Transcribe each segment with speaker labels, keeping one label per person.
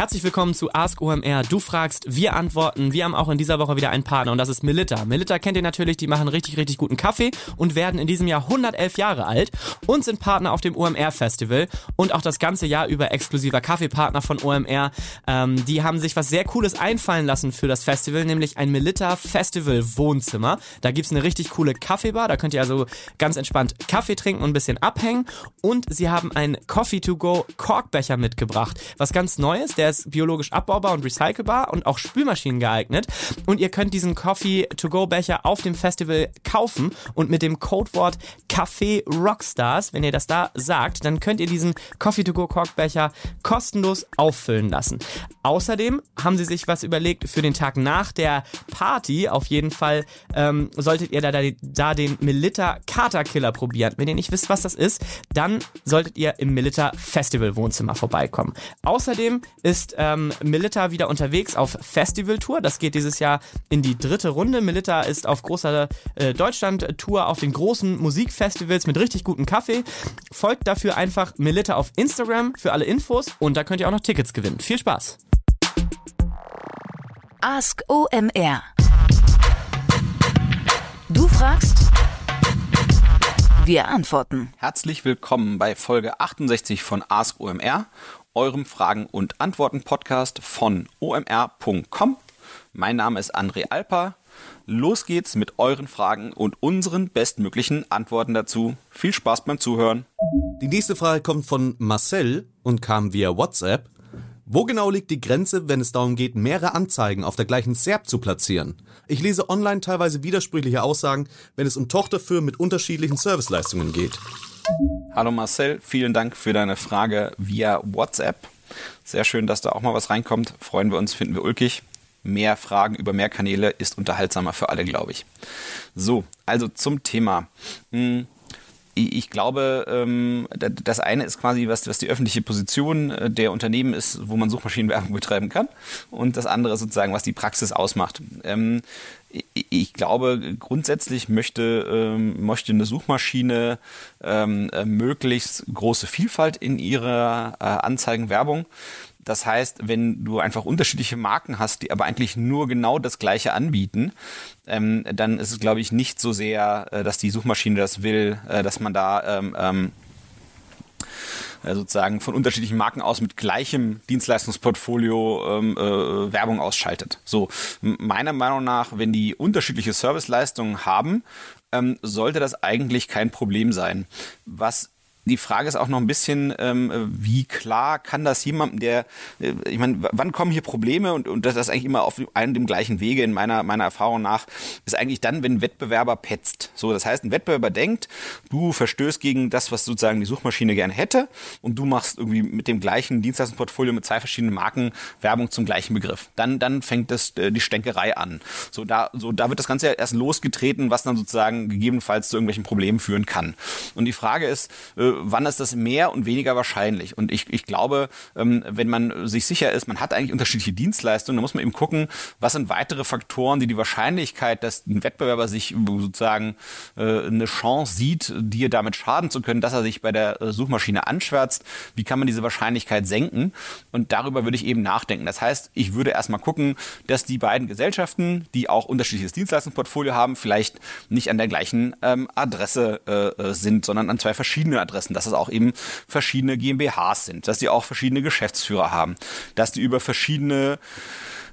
Speaker 1: Herzlich willkommen zu Ask OMR. Du fragst, wir antworten. Wir haben auch in dieser Woche wieder einen Partner und das ist Melitta. Melitta kennt ihr natürlich, die machen richtig, richtig guten Kaffee und werden in diesem Jahr 111 Jahre alt und sind Partner auf dem OMR Festival und auch das ganze Jahr über exklusiver Kaffeepartner von OMR. Ähm, die haben sich was sehr Cooles einfallen lassen für das Festival, nämlich ein Melitta Festival Wohnzimmer. Da gibt's eine richtig coole Kaffeebar, da könnt ihr also ganz entspannt Kaffee trinken und ein bisschen abhängen und sie haben einen Coffee to go Korkbecher mitgebracht. Was ganz Neues, der ist biologisch abbaubar und recycelbar und auch Spülmaschinen geeignet. Und ihr könnt diesen Coffee-to-go-Becher auf dem Festival kaufen und mit dem Codewort Café Rockstars, wenn ihr das da sagt, dann könnt ihr diesen Coffee-to-go-Korkbecher kostenlos auffüllen lassen. Außerdem haben sie sich was überlegt für den Tag nach der Party. Auf jeden Fall ähm, solltet ihr da, da, da den Melitta Kater Killer probieren. Wenn ihr nicht wisst, was das ist, dann solltet ihr im Melitta Festival Wohnzimmer vorbeikommen. Außerdem ist ähm, Melitta wieder unterwegs auf Festivaltour. Das geht dieses Jahr in die dritte Runde. Melitta ist auf großer äh, Deutschland-Tour auf den großen Musikfestivals mit richtig gutem Kaffee. Folgt dafür einfach Melitta auf Instagram für alle Infos und da könnt ihr auch noch Tickets gewinnen. Viel Spaß!
Speaker 2: Ask OMR. Du fragst, wir antworten.
Speaker 3: Herzlich willkommen bei Folge 68 von Ask OMR, eurem Fragen- und Antworten-Podcast von omr.com. Mein Name ist André Alper. Los geht's mit euren Fragen und unseren bestmöglichen Antworten dazu. Viel Spaß beim Zuhören.
Speaker 4: Die nächste Frage kommt von Marcel und kam via WhatsApp. Wo genau liegt die Grenze, wenn es darum geht, mehrere Anzeigen auf der gleichen SERP zu platzieren? Ich lese online teilweise widersprüchliche Aussagen, wenn es um Tochterfirmen mit unterschiedlichen Serviceleistungen geht.
Speaker 3: Hallo Marcel, vielen Dank für deine Frage via WhatsApp. Sehr schön, dass da auch mal was reinkommt. Freuen wir uns, finden wir ulkig. Mehr Fragen über mehr Kanäle ist unterhaltsamer für alle, glaube ich. So, also zum Thema. Hm ich glaube, ähm, das eine ist quasi, was, was die öffentliche Position äh, der Unternehmen ist, wo man Suchmaschinenwerbung betreiben kann. Und das andere sozusagen, was die Praxis ausmacht. Ähm, ich glaube, grundsätzlich möchte, ähm, möchte eine Suchmaschine äh, möglichst große Vielfalt in ihrer äh, Anzeigenwerbung. Das heißt, wenn du einfach unterschiedliche Marken hast, die aber eigentlich nur genau das Gleiche anbieten, ähm, dann ist es, glaube ich, nicht so sehr, äh, dass die Suchmaschine das will, äh, dass man da ähm, ähm, äh, sozusagen von unterschiedlichen Marken aus mit gleichem Dienstleistungsportfolio ähm, äh, Werbung ausschaltet. So, meiner Meinung nach, wenn die unterschiedliche Serviceleistungen haben, ähm, sollte das eigentlich kein Problem sein. Was die Frage ist auch noch ein bisschen, ähm, wie klar kann das jemandem, der, äh, ich meine, wann kommen hier Probleme und, und das ist eigentlich immer auf einem dem gleichen Wege in meiner, meiner Erfahrung nach, ist eigentlich dann, wenn ein Wettbewerber petzt. So, das heißt, ein Wettbewerber denkt, du verstößt gegen das, was sozusagen die Suchmaschine gerne hätte und du machst irgendwie mit dem gleichen Dienstleistungsportfolio mit zwei verschiedenen Marken Werbung zum gleichen Begriff. Dann, dann fängt das, äh, die Stänkerei an. So, da, so, da wird das Ganze erst losgetreten, was dann sozusagen gegebenenfalls zu irgendwelchen Problemen führen kann. Und die Frage ist, äh, wann ist das mehr und weniger wahrscheinlich? Und ich, ich glaube, ähm, wenn man sich sicher ist, man hat eigentlich unterschiedliche Dienstleistungen, dann muss man eben gucken, was sind weitere Faktoren, die die Wahrscheinlichkeit, dass ein Wettbewerber sich sozusagen äh, eine Chance sieht, dir damit schaden zu können, dass er sich bei der äh, Suchmaschine anschwärzt, wie kann man diese Wahrscheinlichkeit senken? Und darüber würde ich eben nachdenken. Das heißt, ich würde erstmal gucken, dass die beiden Gesellschaften, die auch unterschiedliches Dienstleistungsportfolio haben, vielleicht nicht an der gleichen ähm, Adresse äh, sind, sondern an zwei verschiedenen Adressen dass es auch eben verschiedene GmbHs sind, dass die auch verschiedene Geschäftsführer haben, dass die über verschiedene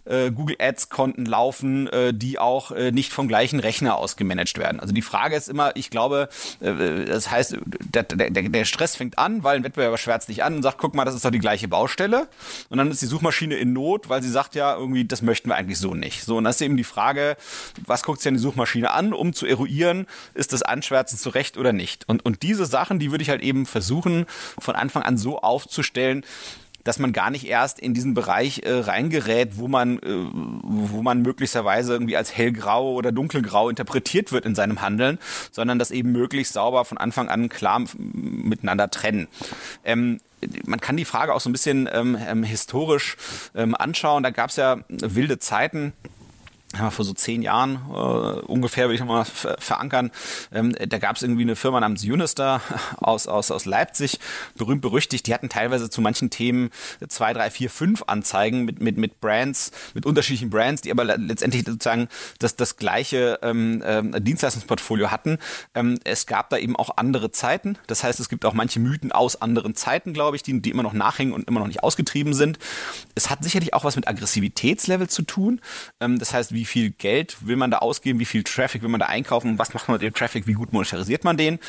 Speaker 3: äh, Google Ads Konten laufen, äh, die auch äh, nicht vom gleichen Rechner aus gemanagt werden. Also die Frage ist immer, ich glaube, äh, das heißt, der, der, der Stress fängt an, weil ein Wettbewerber schwärzt dich an und sagt, guck mal, das ist doch die gleiche Baustelle. Und dann ist die Suchmaschine in Not, weil sie sagt ja irgendwie, das möchten wir eigentlich so nicht. So, und das ist eben die Frage, was guckt sich an die Suchmaschine an, um zu eruieren, ist das Anschwärzen zu Recht oder nicht. Und, und diese Sachen, die würde ich halt eben versuchen, von Anfang an so aufzustellen, dass man gar nicht erst in diesen Bereich äh, reingerät, wo man, äh, wo man möglicherweise irgendwie als hellgrau oder dunkelgrau interpretiert wird in seinem Handeln, sondern das eben möglichst sauber von Anfang an klar miteinander trennen. Ähm, man kann die Frage auch so ein bisschen ähm, ähm historisch ähm, anschauen. Da gab es ja wilde Zeiten ja, vor so zehn Jahren äh, ungefähr, würde ich nochmal verankern. Ähm, da gab es irgendwie eine Firma namens Unister aus, aus, aus Leipzig, berühmt berüchtigt. Die hatten teilweise zu manchen Themen zwei, drei, vier, fünf Anzeigen mit, mit, mit Brands, mit unterschiedlichen Brands, die aber letztendlich sozusagen das, das gleiche ähm, äh, Dienstleistungsportfolio hatten. Ähm, es gab da eben auch andere Zeiten. Das heißt, es gibt auch manche Mythen aus anderen Zeiten, glaube ich, die, die immer noch nachhängen und immer noch nicht ausgetrieben sind. Es hat sicherlich auch was mit Aggressivitätslevel zu tun. Ähm, das heißt, wie viel Geld will man da ausgeben, wie viel Traffic will man da einkaufen, was macht man mit dem Traffic, wie gut monetarisiert man den.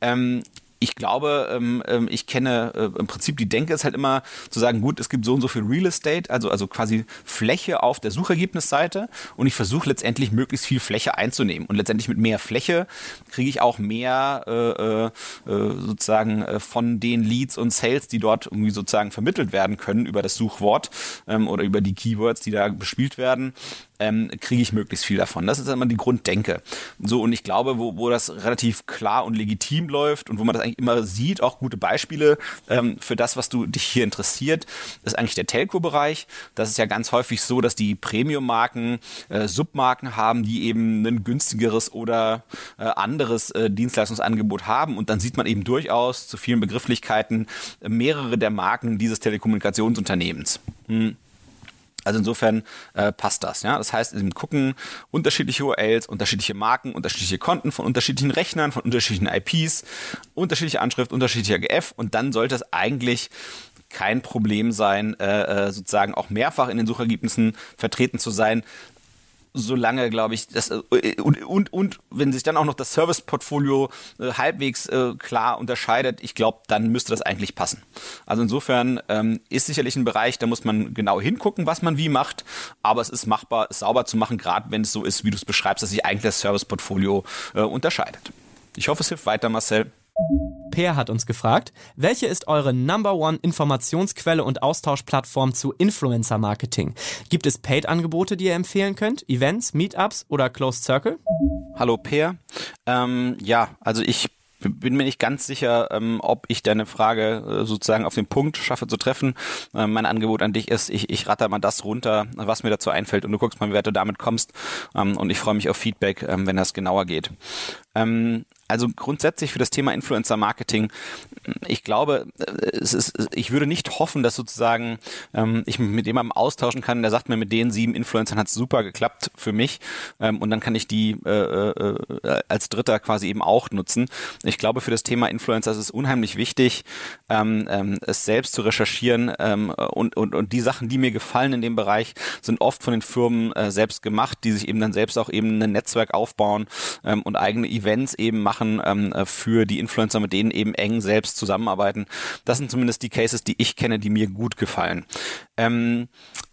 Speaker 3: Ähm, ich glaube, ähm, ähm, ich kenne äh, im Prinzip die Denke ist halt immer zu sagen, gut, es gibt so und so viel Real Estate, also, also quasi Fläche auf der Suchergebnisseite und ich versuche letztendlich möglichst viel Fläche einzunehmen. Und letztendlich mit mehr Fläche kriege ich auch mehr äh, äh, äh sozusagen äh, von den Leads und Sales, die dort irgendwie sozusagen vermittelt werden können über das Suchwort ähm, oder über die Keywords, die da bespielt werden ähm, kriege ich möglichst viel davon. Das ist immer die Grunddenke. So, und ich glaube, wo, wo das relativ klar und legitim läuft und wo man das eigentlich immer sieht, auch gute Beispiele ähm, für das, was du dich hier interessiert, ist eigentlich der Telco-Bereich. Das ist ja ganz häufig so, dass die Premium-Marken äh, Submarken haben, die eben ein günstigeres oder äh, anderes äh, Dienstleistungsangebot haben. Und dann sieht man eben durchaus zu vielen Begrifflichkeiten mehrere der Marken dieses Telekommunikationsunternehmens. Hm. Also insofern äh, passt das. Ja? Das heißt, im Gucken unterschiedliche URLs, unterschiedliche Marken, unterschiedliche Konten von unterschiedlichen Rechnern, von unterschiedlichen IPs, unterschiedliche Anschrift, unterschiedlicher GF und dann sollte es eigentlich kein Problem sein, äh, äh sozusagen auch mehrfach in den Suchergebnissen vertreten zu sein, solange, glaube ich, das, äh, und, und, und wenn sich dann auch noch das Service-Portfolio äh, halbwegs äh, klar unterscheidet, ich glaube, dann müsste das eigentlich passen. Also insofern ähm, ist sicherlich ein Bereich, da muss man genau hingucken, was man wie macht, aber es ist machbar, es sauber zu machen, gerade wenn es so ist, wie du es beschreibst, dass sich eigentlich das Service-Portfolio äh, unterscheidet. Ich hoffe, es hilft weiter, Marcel.
Speaker 1: Per hat uns gefragt, welche ist eure Number One Informationsquelle und Austauschplattform zu Influencer Marketing? Gibt es Paid-Angebote, die ihr empfehlen könnt? Events, Meetups oder Closed Circle?
Speaker 3: Hallo Per. Ähm, ja, also ich bin mir nicht ganz sicher, ähm, ob ich deine Frage äh, sozusagen auf den Punkt schaffe zu treffen. Äh, mein Angebot an dich ist, ich, ich ratter mal das runter, was mir dazu einfällt und du guckst mal, wie weit du damit kommst. Ähm, und ich freue mich auf Feedback, ähm, wenn das genauer geht. Ähm, also grundsätzlich für das Thema Influencer Marketing, ich glaube, es ist, ich würde nicht hoffen, dass sozusagen ähm, ich mich mit jemandem austauschen kann, der sagt mir, mit den sieben Influencern hat es super geklappt für mich ähm, und dann kann ich die äh, äh, als Dritter quasi eben auch nutzen. Ich glaube, für das Thema Influencer ist es unheimlich wichtig, ähm, ähm, es selbst zu recherchieren ähm, und, und, und die Sachen, die mir gefallen in dem Bereich, sind oft von den Firmen äh, selbst gemacht, die sich eben dann selbst auch eben ein Netzwerk aufbauen ähm, und eigene Events eben machen ähm, äh, für die Influencer, mit denen eben eng selbst zusammenarbeiten. Das sind zumindest die Cases, die ich kenne, die mir gut gefallen. Ähm,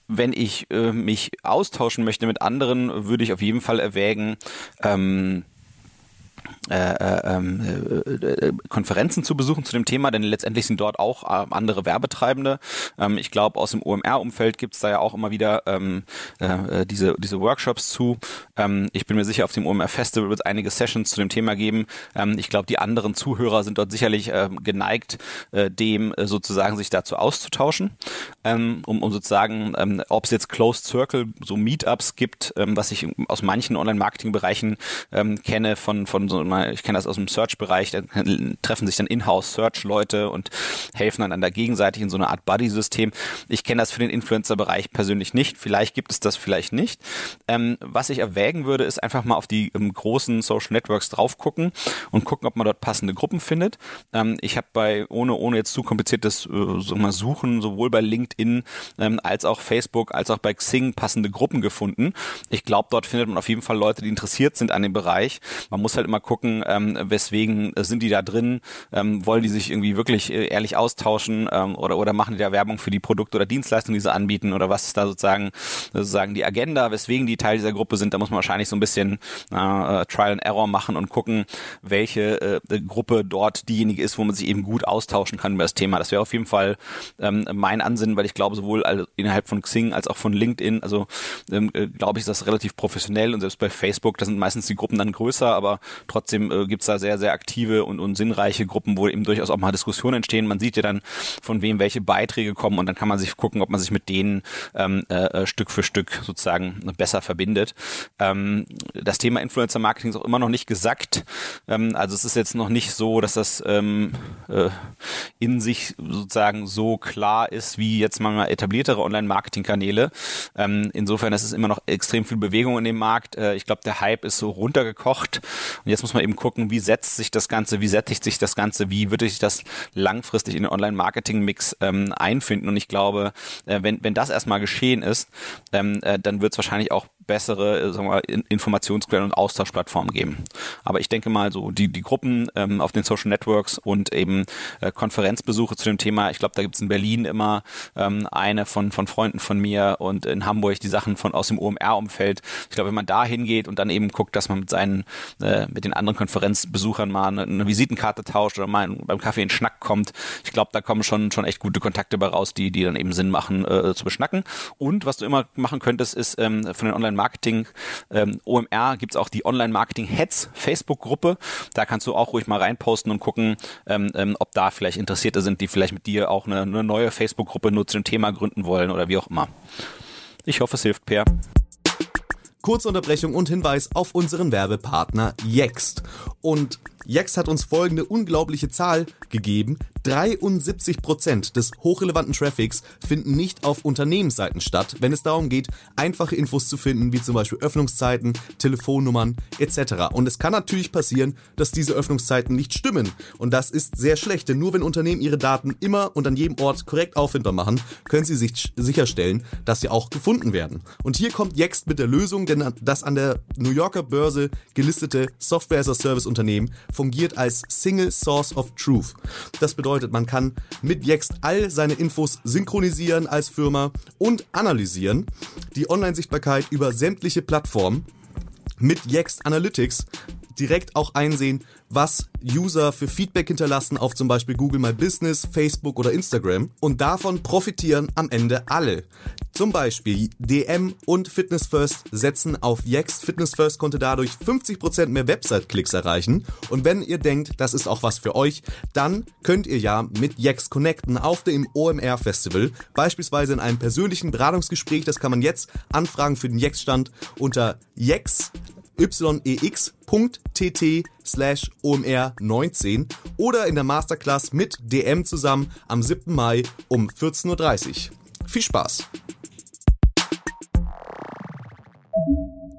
Speaker 3: wenn ich äh, mich austauschen möchte mit anderen, würde ich auf jeden Fall erwägen, ähm, äh, äh, ähm, äh, äh, Konferenzen zu besuchen zu dem Thema, denn letztendlich sind dort auch äh, andere Werbetreibende. Ähm, ich glaube, aus dem OMR-Umfeld gibt es da ja auch immer wieder ähm, äh, diese, diese Workshops zu. Ähm, ich bin mir sicher, auf dem OMR-Festival wird es einige Sessions zu dem Thema geben. Ähm, ich glaube, die anderen Zuhörer sind dort sicherlich äh, geneigt, dem sozusagen sich dazu auszutauschen, ähm, um, um sozusagen, ähm, ob es jetzt Closed Circle, so Meetups gibt, ähm, was ich aus manchen Online-Marketing-Bereichen ähm, kenne von, von so mal, ich kenne das aus dem Search-Bereich, da treffen sich dann Inhouse-Search-Leute und helfen einander gegenseitig in so einer Art Buddy-System. Ich kenne das für den Influencer-Bereich persönlich nicht. Vielleicht gibt es das vielleicht nicht. Ähm, was ich erwägen würde, ist einfach mal auf die ähm, großen Social Networks drauf gucken und gucken, ob man dort passende Gruppen findet. Ähm, ich habe bei, ohne, ohne jetzt zu kompliziertes äh, mal Suchen, sowohl bei LinkedIn ähm, als auch Facebook, als auch bei Xing passende Gruppen gefunden. Ich glaube, dort findet man auf jeden Fall Leute, die interessiert sind an dem Bereich. Man muss halt immer gucken, ähm, weswegen sind die da drin, ähm, wollen die sich irgendwie wirklich äh, ehrlich austauschen ähm, oder, oder machen die da Werbung für die Produkte oder Dienstleistungen, die sie anbieten? Oder was ist da sozusagen, sozusagen die Agenda, weswegen die Teil dieser Gruppe sind, da muss man wahrscheinlich so ein bisschen äh, äh, Trial and Error machen und gucken, welche äh, Gruppe dort diejenige ist, wo man sich eben gut austauschen kann über das Thema. Das wäre auf jeden Fall ähm, mein Ansinnen, weil ich glaube, sowohl innerhalb von Xing als auch von LinkedIn, also ähm, äh, glaube ich, ist das relativ professionell und selbst bei Facebook, da sind meistens die Gruppen dann größer, aber trotzdem äh, gibt's da sehr, sehr aktive und, und sinnreiche Gruppen, wo eben durchaus auch mal Diskussionen entstehen. Man sieht ja dann, von wem welche Beiträge kommen und dann kann man sich gucken, ob man sich mit denen ähm, äh, Stück für Stück sozusagen besser verbindet. Ähm, das Thema Influencer Marketing ist auch immer noch nicht gesagt. Ähm, also es ist jetzt noch nicht so, dass das ähm, äh, in sich sozusagen so klar ist wie jetzt mal etabliertere Online-Marketing-Kanäle. Ähm, insofern ist es immer noch extrem viel Bewegung in dem Markt. Äh, ich glaube, der Hype ist so runtergekocht und jetzt muss man eben gucken, wie setzt sich das Ganze, wie sättigt sich das Ganze, wie würde sich das langfristig in den Online-Marketing-Mix ähm, einfinden. Und ich glaube, äh, wenn, wenn das erstmal geschehen ist, ähm, äh, dann wird es wahrscheinlich auch bessere äh, sagen wir mal, Informationsquellen und Austauschplattformen geben. Aber ich denke mal so, die, die Gruppen ähm, auf den Social Networks und eben äh, Konferenzbesuche zu dem Thema, ich glaube, da gibt es in Berlin immer ähm, eine von, von Freunden von mir und in Hamburg die Sachen von aus dem OMR-Umfeld. Ich glaube, wenn man da hingeht und dann eben guckt, dass man mit seinen, äh, mit den anderen Konferenzbesuchern mal eine, eine Visitenkarte tauscht oder mal beim Kaffee in Schnack kommt, ich glaube, da kommen schon, schon echt gute Kontakte bei raus, die, die dann eben Sinn machen, äh, zu beschnacken. Und was du immer machen könntest, ist ähm, von den Online- Marketing ähm, OMR gibt es auch die Online-Marketing-Heads Facebook-Gruppe. Da kannst du auch ruhig mal reinposten und gucken, ähm, ähm, ob da vielleicht Interessierte sind, die vielleicht mit dir auch eine, eine neue Facebook-Gruppe nur zu dem Thema gründen wollen oder wie auch immer. Ich hoffe, es hilft, Per.
Speaker 4: Kurze Unterbrechung und Hinweis auf unseren Werbepartner Yext. Und Yext hat uns folgende unglaubliche Zahl gegeben. 73% des hochrelevanten Traffics finden nicht auf Unternehmensseiten statt, wenn es darum geht, einfache Infos zu finden, wie zum Beispiel Öffnungszeiten, Telefonnummern etc. Und es kann natürlich passieren, dass diese Öffnungszeiten nicht stimmen. Und das ist sehr schlecht, denn nur wenn Unternehmen ihre Daten immer und an jedem Ort korrekt auffindbar machen, können sie sich sicherstellen, dass sie auch gefunden werden. Und hier kommt Yext mit der Lösung, denn das an der New Yorker Börse gelistete Software-as-a-Service-Unternehmen fungiert als Single Source of Truth. Das bedeutet, man kann mit Yext all seine Infos synchronisieren als Firma und analysieren. Die Online-Sichtbarkeit über sämtliche Plattformen mit Yext Analytics direkt auch einsehen, was User für Feedback hinterlassen auf zum Beispiel Google My Business, Facebook oder Instagram. Und davon profitieren am Ende alle. Zum Beispiel DM und Fitness First setzen auf Yext. Fitness First konnte dadurch 50% mehr Website-Klicks erreichen. Und wenn ihr denkt, das ist auch was für euch, dann könnt ihr ja mit Yext connecten auf dem OMR Festival. Beispielsweise in einem persönlichen Beratungsgespräch. Das kann man jetzt anfragen für den Yext-Stand unter Yext yex.tt slash omr19 oder in der Masterclass mit DM zusammen am 7. Mai um 14.30 Uhr. Viel Spaß!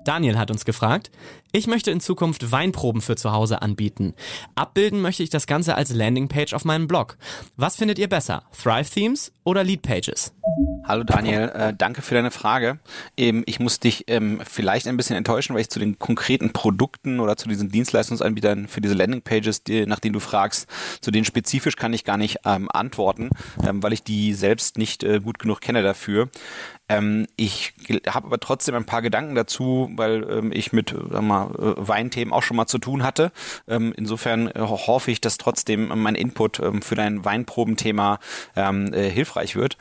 Speaker 1: Daniel hat uns gefragt, ich möchte in Zukunft Weinproben für zu Hause anbieten. Abbilden möchte ich das Ganze als Landingpage auf meinem Blog. Was findet ihr besser? Thrive Themes oder Lead Pages?
Speaker 3: Hallo Daniel, äh, danke für deine Frage. Ähm, ich muss dich ähm, vielleicht ein bisschen enttäuschen, weil ich zu den konkreten Produkten oder zu diesen Dienstleistungsanbietern für diese Landingpages, nach denen du fragst, zu denen spezifisch kann ich gar nicht ähm, antworten, weil ich die selbst nicht äh, gut genug kenne dafür. Ich habe aber trotzdem ein paar Gedanken dazu, weil ich mit sag mal, äh, Weinthemen auch schon mal zu tun hatte. Insofern äh, hoffe ich, dass trotzdem mein Input für dein Weinprobenthema äh, hilfreich wird.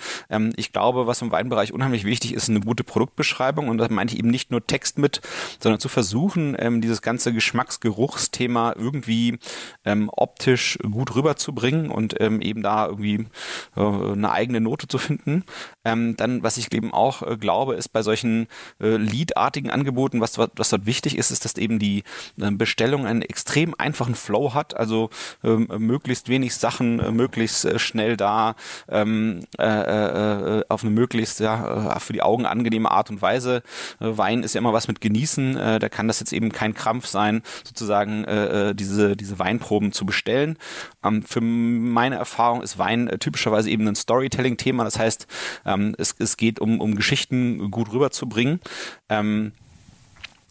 Speaker 3: Ähm, ich glaube, was im Weinbereich unheimlich wichtig ist, eine gute Produktbeschreibung und da meine ich eben nicht nur Text mit, sondern zu versuchen, dieses ganze Geschmacksgeruchsthema irgendwie optisch gut rüberzubringen und eben da irgendwie äh, eine eigene Note zu finden. dann, was ich eben auch äh, glaube, ist bei solchen äh, Lead-artigen Angeboten, was, was dort wichtig ist, ist, dass eben die äh, Bestellung einen extrem einfachen Flow hat, also ähm, möglichst wenig Sachen, äh, möglichst äh, schnell da, ähm, äh, äh, auf eine möglichst ja, für die Augen angenehme Art und Weise. Wein ist ja immer was mit Genießen, da kann das jetzt eben kein Krampf sein, sozusagen diese, diese Weinproben zu bestellen. Ähm, für meine Erfahrung ist Wein typischerweise eben ein Storytelling-Thema, das heißt, ähm, es, es geht um, um um Geschichten gut rüberzubringen. Ähm,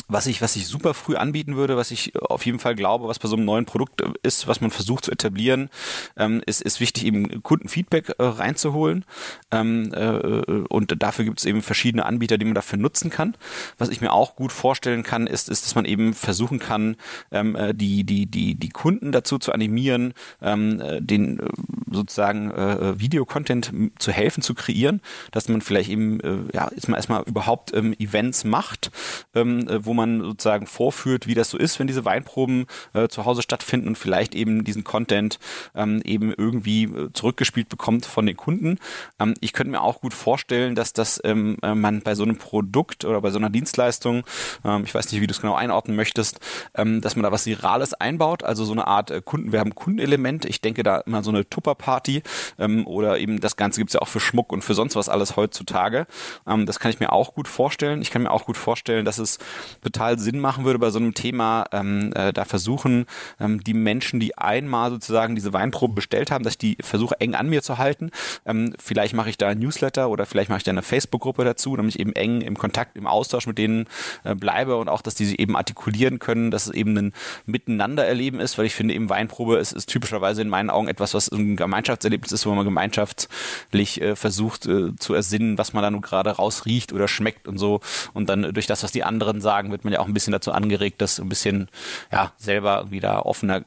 Speaker 3: was ich, was ich super früh anbieten würde, was ich auf jeden Fall glaube, was bei so einem neuen Produkt ist, was man versucht zu etablieren, ähm, ist, ist wichtig, eben Kundenfeedback äh, reinzuholen. Ähm, äh, und dafür gibt es eben verschiedene Anbieter, die man dafür nutzen kann. Was ich mir auch gut vorstellen kann, ist, ist dass man eben versuchen kann, ähm, äh, die, die, die, die Kunden dazu zu animieren, ähm, äh, den äh, sozusagen äh, Videocontent zu helfen, zu kreieren, dass man vielleicht eben äh, ja, erstmal, erstmal überhaupt ähm, Events macht, ähm, wo man sozusagen vorführt, wie das so ist, wenn diese Weinproben äh, zu Hause stattfinden und vielleicht eben diesen Content ähm, eben irgendwie äh, zurückgespielt bekommt von den Kunden. Ähm, ich könnte mir auch gut vorstellen, dass das ähm, äh, man bei so einem Produkt oder bei so einer Dienstleistung, ähm, ich weiß nicht, wie du es genau einordnen möchtest, ähm, dass man da was Virales einbaut, also so eine Art äh, Kundenwerben, Kundenelement. Ich denke da immer so eine Tupper-Party ähm, oder eben das Ganze gibt es ja auch für Schmuck und für sonst was alles heutzutage. Ähm, das kann ich mir auch gut vorstellen. Ich kann mir auch gut vorstellen, dass es total Sinn machen würde bei so einem Thema, ähm, äh, da versuchen ähm, die Menschen, die einmal sozusagen diese Weinprobe bestellt haben, dass ich die versuche eng an mir zu halten. Ähm, vielleicht mache ich da ein Newsletter oder vielleicht mache ich da eine Facebook-Gruppe dazu, damit ich eben eng im Kontakt, im Austausch mit denen äh, bleibe und auch, dass die sich eben artikulieren können, dass es eben ein Miteinandererleben ist, weil ich finde eben Weinprobe ist, ist typischerweise in meinen Augen etwas, was ein Gemeinschaftserlebnis ist, wo man gemeinschaftlich äh, versucht äh, zu ersinnen, was man da nun gerade rausriecht oder schmeckt und so. Und dann durch das, was die anderen sagen, wird man ja auch ein bisschen dazu angeregt, das ein bisschen ja selber wieder offener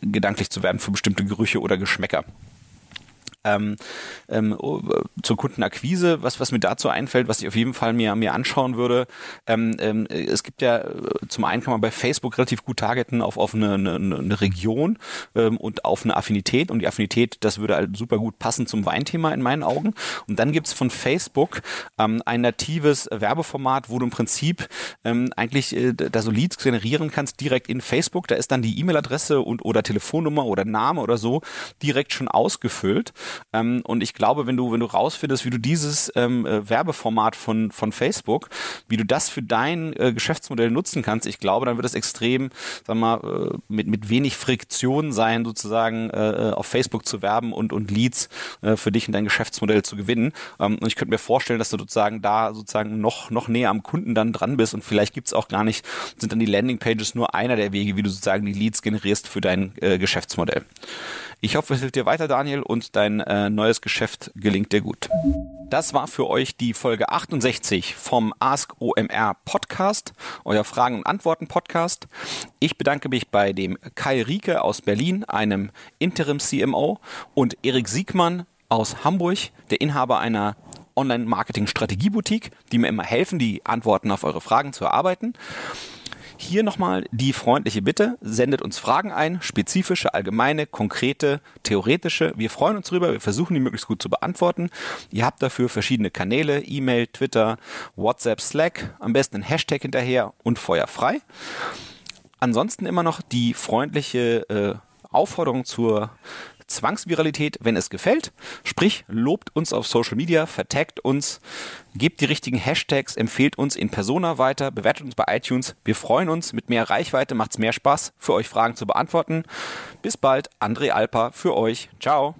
Speaker 3: gedanklich zu werden für bestimmte Gerüche oder Geschmäcker ähm, ähm, oh, zur Kundenakquise, was, was mir dazu einfällt, was ich auf jeden Fall mir, mir anschauen würde. Ähm, ähm, es gibt ja, äh, zum einen kann man bei Facebook relativ gut targeten auf, auf eine, eine, eine Region ähm, und auf eine Affinität und die Affinität, das würde halt super gut passen zum Weinthema in meinen Augen. Und dann gibt's von Facebook ähm, ein natives Werbeformat, wo du im Prinzip ähm, eigentlich äh, da so Leads generieren kannst direkt in Facebook. Da ist dann die E-Mail-Adresse und oder Telefonnummer oder Name oder so direkt schon ausgefüllt. Ähm, und ich glaube, wenn du, wenn du rausfindest, wie du dieses ähm, äh, Werbeformat von, von Facebook, wie du das für dein äh, Geschäftsmodell nutzen kannst, ich glaube, dann wird es extrem, sag mal, äh, mit, mit wenig Friktion sein, sozusagen äh, äh, auf Facebook zu werben und, und Leads äh, für dich und dein Geschäftsmodell zu gewinnen. Ähm, und ich könnte mir vorstellen, dass du sozusagen da sozusagen noch, noch näher am Kunden dann dran bist und vielleicht gibt's auch gar nicht, sind dann die Landingpages nur einer der Wege, wie du sozusagen die Leads generierst für dein äh, Geschäftsmodell. Ich hoffe, es hilft dir weiter, Daniel, und dein äh, neues Geschäft gelingt dir gut. Das war für euch die Folge 68 vom Ask OMR Podcast, euer Fragen- und Antworten-Podcast. Ich bedanke mich bei dem Kai Rieke aus Berlin, einem Interim-CMO, und Erik Siegmann aus Hamburg, der Inhaber einer Online-Marketing-Strategie-Boutique, die mir immer helfen, die Antworten auf eure Fragen zu erarbeiten. Hier nochmal die freundliche Bitte, sendet uns Fragen ein, spezifische, allgemeine, konkrete, theoretische. Wir freuen uns drüber, wir versuchen die möglichst gut zu beantworten. Ihr habt dafür verschiedene Kanäle, E-Mail, Twitter, WhatsApp, Slack, am besten ein Hashtag hinterher und feuerfrei. Ansonsten immer noch die freundliche äh, Aufforderung zur Zwangsviralität, wenn es gefällt. Sprich, lobt uns auf Social Media, vertagt uns, gebt die richtigen Hashtags, empfehlt uns in Persona weiter, bewertet uns bei iTunes. Wir freuen uns. Mit mehr Reichweite macht es mehr Spaß, für euch Fragen zu beantworten. Bis bald, André Alper für euch. Ciao.